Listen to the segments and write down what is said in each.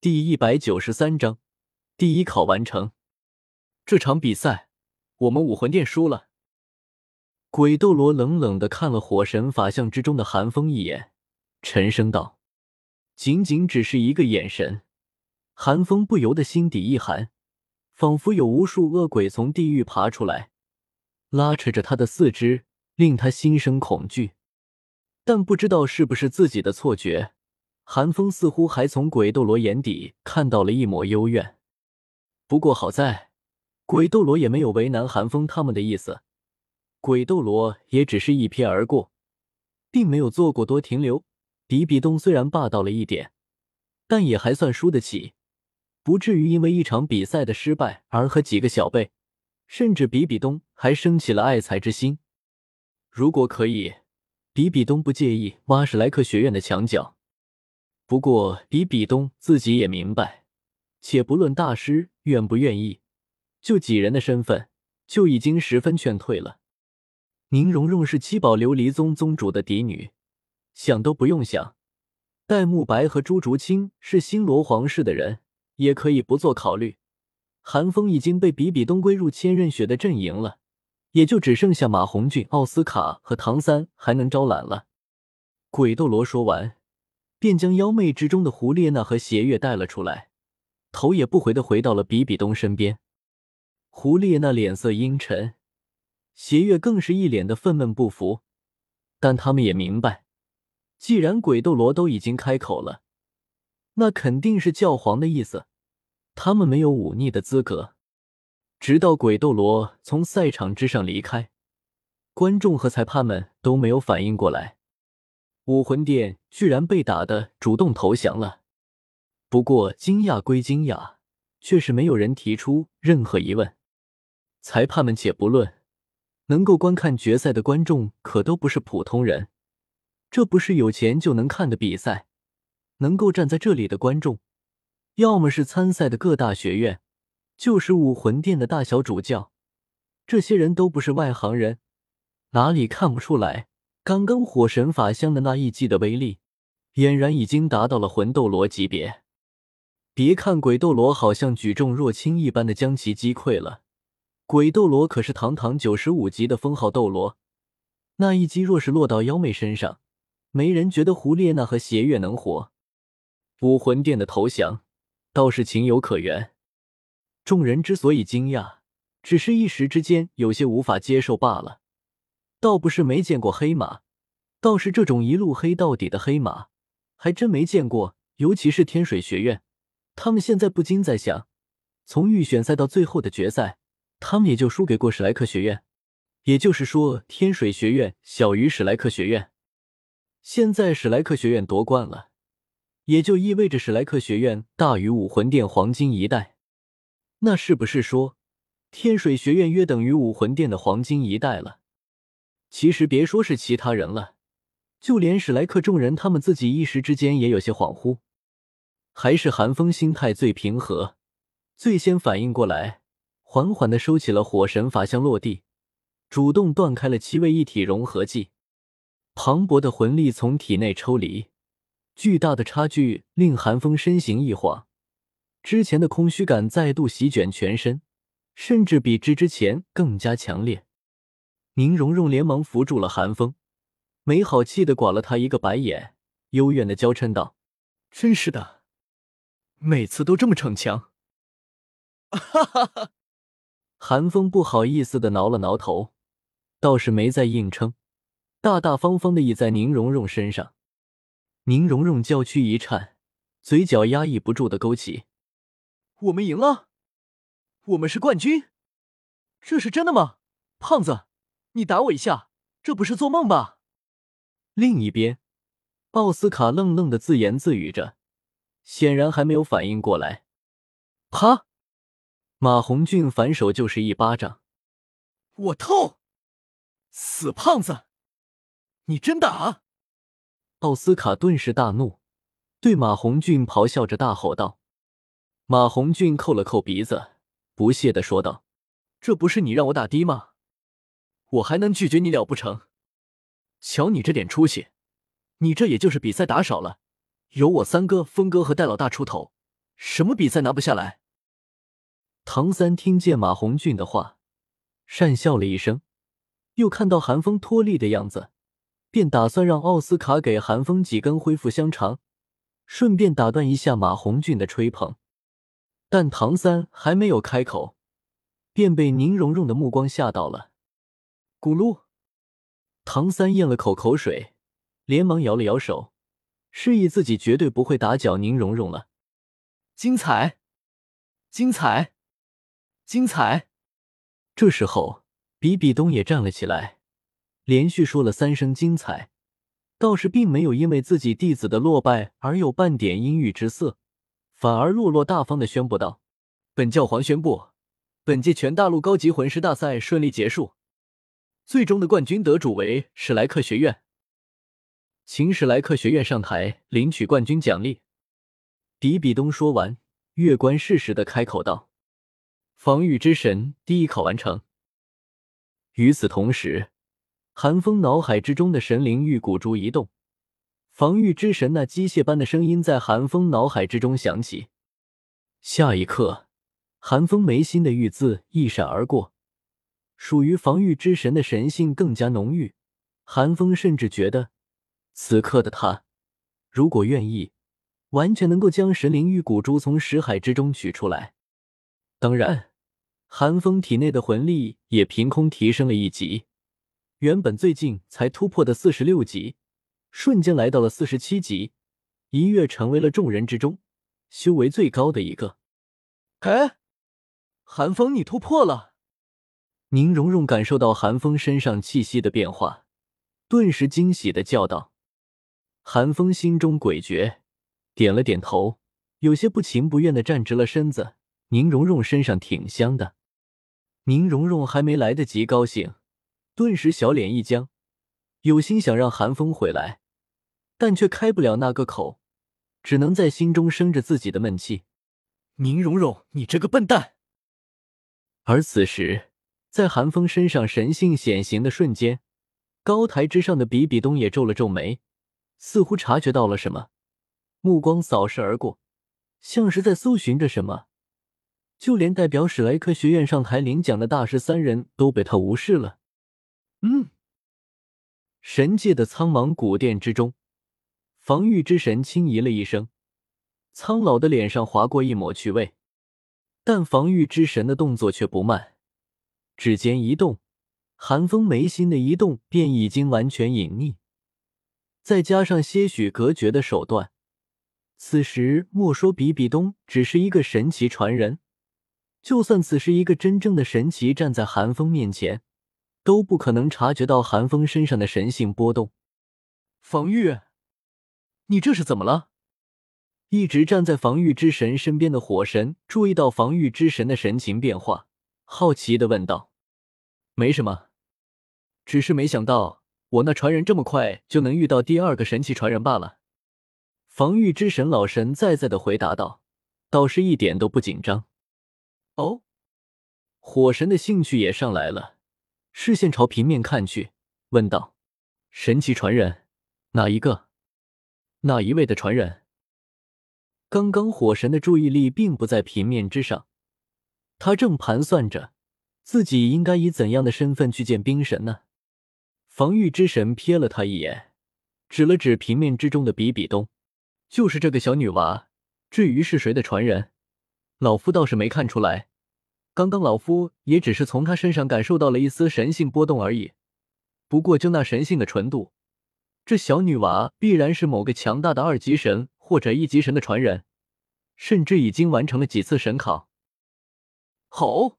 第一百九十三章，第一考完成。这场比赛，我们武魂殿输了。鬼斗罗冷冷的看了火神法相之中的寒风一眼，沉声道：“仅仅只是一个眼神。”寒风不由得心底一寒，仿佛有无数恶鬼从地狱爬出来，拉扯着他的四肢，令他心生恐惧。但不知道是不是自己的错觉。寒风似乎还从鬼斗罗眼底看到了一抹幽怨，不过好在鬼斗罗也没有为难寒风他们的意思，鬼斗罗也只是一瞥而过，并没有做过多停留。比比东虽然霸道了一点，但也还算输得起，不至于因为一场比赛的失败而和几个小辈，甚至比比东还生起了爱才之心。如果可以，比比东不介意挖史莱克学院的墙角。不过，比比东自己也明白，且不论大师愿不愿意，就几人的身份，就已经十分劝退了。宁荣荣是七宝琉璃宗宗主的嫡女，想都不用想；戴沐白和朱竹清是星罗皇室的人，也可以不做考虑。韩风已经被比比东归入千仞雪的阵营了，也就只剩下马红俊、奥斯卡和唐三还能招揽了。鬼斗罗说完。便将妖魅之中的胡列娜和邪月带了出来，头也不回的回到了比比东身边。胡列娜脸色阴沉，邪月更是一脸的愤懑不服。但他们也明白，既然鬼斗罗都已经开口了，那肯定是教皇的意思，他们没有忤逆的资格。直到鬼斗罗从赛场之上离开，观众和裁判们都没有反应过来。武魂殿居然被打的主动投降了，不过惊讶归惊讶，却是没有人提出任何疑问。裁判们且不论，能够观看决赛的观众可都不是普通人，这不是有钱就能看的比赛。能够站在这里的观众，要么是参赛的各大学院，就是武魂殿的大小主教，这些人都不是外行人，哪里看不出来？刚刚火神法相的那一击的威力，俨然已经达到了魂斗罗级别。别看鬼斗罗好像举重若轻一般的将其击溃了，鬼斗罗可是堂堂九十五级的封号斗罗，那一击若是落到妖妹身上，没人觉得胡列娜和邪月能活。武魂殿的投降倒是情有可原，众人之所以惊讶，只是一时之间有些无法接受罢了。倒不是没见过黑马，倒是这种一路黑到底的黑马，还真没见过。尤其是天水学院，他们现在不禁在想：从预选赛到最后的决赛，他们也就输给过史莱克学院。也就是说，天水学院小于史莱克学院。现在史莱克学院夺冠了，也就意味着史莱克学院大于武魂殿黄金一代。那是不是说，天水学院约等于武魂殿的黄金一代了？其实别说是其他人了，就连史莱克众人，他们自己一时之间也有些恍惚。还是寒风心态最平和，最先反应过来，缓缓的收起了火神法相落地，主动断开了七位一体融合技。磅礴的魂力从体内抽离，巨大的差距令寒风身形一晃，之前的空虚感再度席卷全身，甚至比之之前更加强烈。宁荣荣连忙扶住了寒风，没好气的刮了他一个白眼，幽怨的娇嗔道：“真是的，每次都这么逞强。”哈哈哈！寒风不好意思的挠了挠头，倒是没再硬撑，大大方方的倚在宁荣荣身上。宁荣荣娇躯一颤，嘴角压抑不住的勾起：“我们赢了，我们是冠军，这是真的吗，胖子？”你打我一下，这不是做梦吧？另一边，奥斯卡愣愣的自言自语着，显然还没有反应过来。啪！马红俊反手就是一巴掌。我透！死胖子，你真打！奥斯卡顿时大怒，对马红俊咆哮着大吼道。马红俊扣了扣鼻子，不屑的说道：“这不是你让我打的吗？”我还能拒绝你了不成？瞧你这点出息，你这也就是比赛打少了，有我三哥、峰哥和戴老大出头，什么比赛拿不下来？唐三听见马红俊的话，讪笑了一声，又看到韩风脱力的样子，便打算让奥斯卡给韩风几根恢复香肠，顺便打断一下马红俊的吹捧。但唐三还没有开口，便被宁荣荣的目光吓到了。咕噜，唐三咽了口口水，连忙摇了摇手，示意自己绝对不会打搅宁荣荣了。精彩，精彩，精彩！这时候，比比东也站了起来，连续说了三声“精彩”，倒是并没有因为自己弟子的落败而有半点阴郁之色。反而落落大方的宣布道：“本教皇宣布，本届全大陆高级魂师大赛顺利结束，最终的冠军得主为史莱克学院，请史莱克学院上台领取冠军奖励。”比比东说完，月关适时的开口道：“防御之神第一考完成。”与此同时，寒风脑海之中的神灵玉骨珠一动。防御之神那机械般的声音在寒风脑海之中响起。下一刻，寒风眉心的玉字一闪而过，属于防御之神的神性更加浓郁。寒风甚至觉得，此刻的他，如果愿意，完全能够将神灵玉骨珠从识海之中取出来。当然，寒风体内的魂力也凭空提升了一级，原本最近才突破的四十六级。瞬间来到了四十七级，一跃成为了众人之中修为最高的一个。哎，寒风，你突破了！宁荣荣感受到寒风身上气息的变化，顿时惊喜的叫道：“寒风，心中诡谲，点了点头，有些不情不愿的站直了身子。宁荣荣身上挺香的。”宁荣荣还没来得及高兴，顿时小脸一僵。有心想让寒风回来，但却开不了那个口，只能在心中生着自己的闷气。宁荣荣，你这个笨蛋！而此时，在寒风身上神性显形的瞬间，高台之上的比比东也皱了皱眉，似乎察觉到了什么，目光扫视而过，像是在搜寻着什么。就连代表史莱克学院上台领奖的大师三人都被他无视了。嗯。神界的苍茫古殿之中，防御之神轻咦了一声，苍老的脸上划过一抹趣味，但防御之神的动作却不慢，指尖一动，寒风眉心的一动便已经完全隐匿，再加上些许隔绝的手段，此时莫说比比东只是一个神奇传人，就算此时一个真正的神奇站在寒风面前。都不可能察觉到寒风身上的神性波动。防御，你这是怎么了？一直站在防御之神身边的火神注意到防御之神的神情变化，好奇的问道：“没什么，只是没想到我那传人这么快就能遇到第二个神奇传人罢了。”防御之神老神在在的回答道，倒是一点都不紧张。哦，火神的兴趣也上来了。视线朝平面看去，问道：“神奇传人，哪一个？哪一位的传人？”刚刚火神的注意力并不在平面之上，他正盘算着自己应该以怎样的身份去见冰神呢。防御之神瞥了他一眼，指了指平面之中的比比东：“就是这个小女娃。至于是谁的传人，老夫倒是没看出来。”刚刚老夫也只是从他身上感受到了一丝神性波动而已。不过就那神性的纯度，这小女娃必然是某个强大的二级神或者一级神的传人，甚至已经完成了几次神考。好，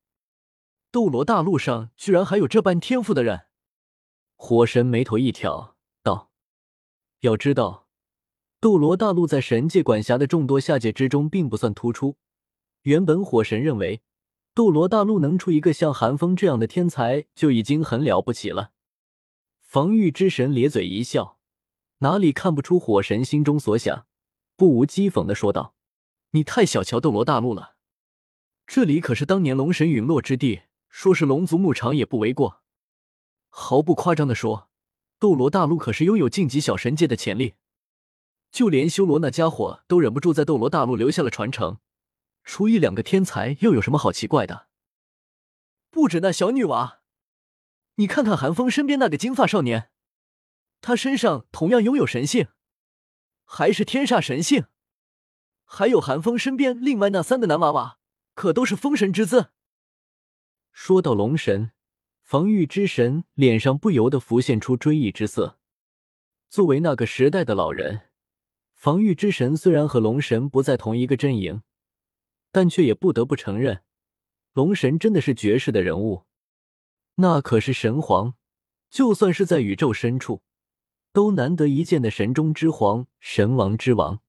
斗罗大陆上居然还有这般天赋的人！火神眉头一挑，道：“要知道，斗罗大陆在神界管辖的众多下界之中并不算突出。原本火神认为。”斗罗大陆能出一个像寒风这样的天才就已经很了不起了。防御之神咧嘴一笑，哪里看不出火神心中所想，不无讥讽的说道：“你太小瞧斗罗大陆了，这里可是当年龙神陨落之地，说是龙族牧场也不为过。毫不夸张的说，斗罗大陆可是拥有晋级小神界的潜力。就连修罗那家伙都忍不住在斗罗大陆留下了传承，出一两个天才又有什么好奇怪的？不止那小女娃，你看看韩风身边那个金发少年，他身上同样拥有神性，还是天煞神性。还有韩风身边另外那三个男娃娃，可都是封神之姿。说到龙神，防御之神脸上不由得浮现出追忆之色。作为那个时代的老人，防御之神虽然和龙神不在同一个阵营，但却也不得不承认，龙神真的是绝世的人物。那可是神皇，就算是在宇宙深处，都难得一见的神中之皇、神王之王。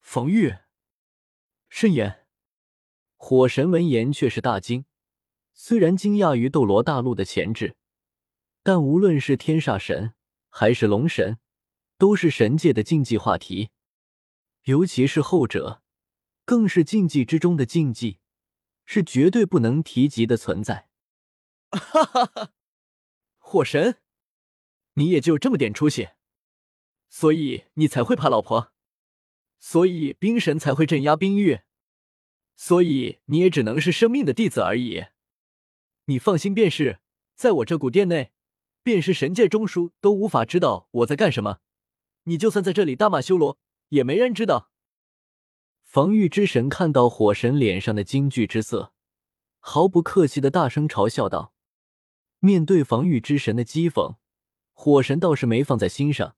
防御，慎言。火神闻言却是大惊，虽然惊讶于斗罗大陆的潜质，但无论是天煞神还是龙神，都是神界的禁忌话题，尤其是后者，更是禁忌之中的禁忌，是绝对不能提及的存在。哈哈哈！火神，你也就这么点出息，所以你才会怕老婆。所以冰神才会镇压冰域，所以你也只能是生命的弟子而已。你放心便是，在我这古殿内，便是神界中枢都无法知道我在干什么。你就算在这里大骂修罗，也没人知道。防御之神看到火神脸上的惊惧之色，毫不客气的大声嘲笑道：“面对防御之神的讥讽，火神倒是没放在心上，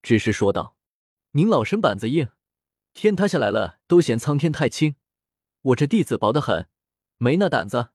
只是说道：‘您老身板子硬。’”天塌下来了，都嫌苍天太轻。我这弟子薄得很，没那胆子。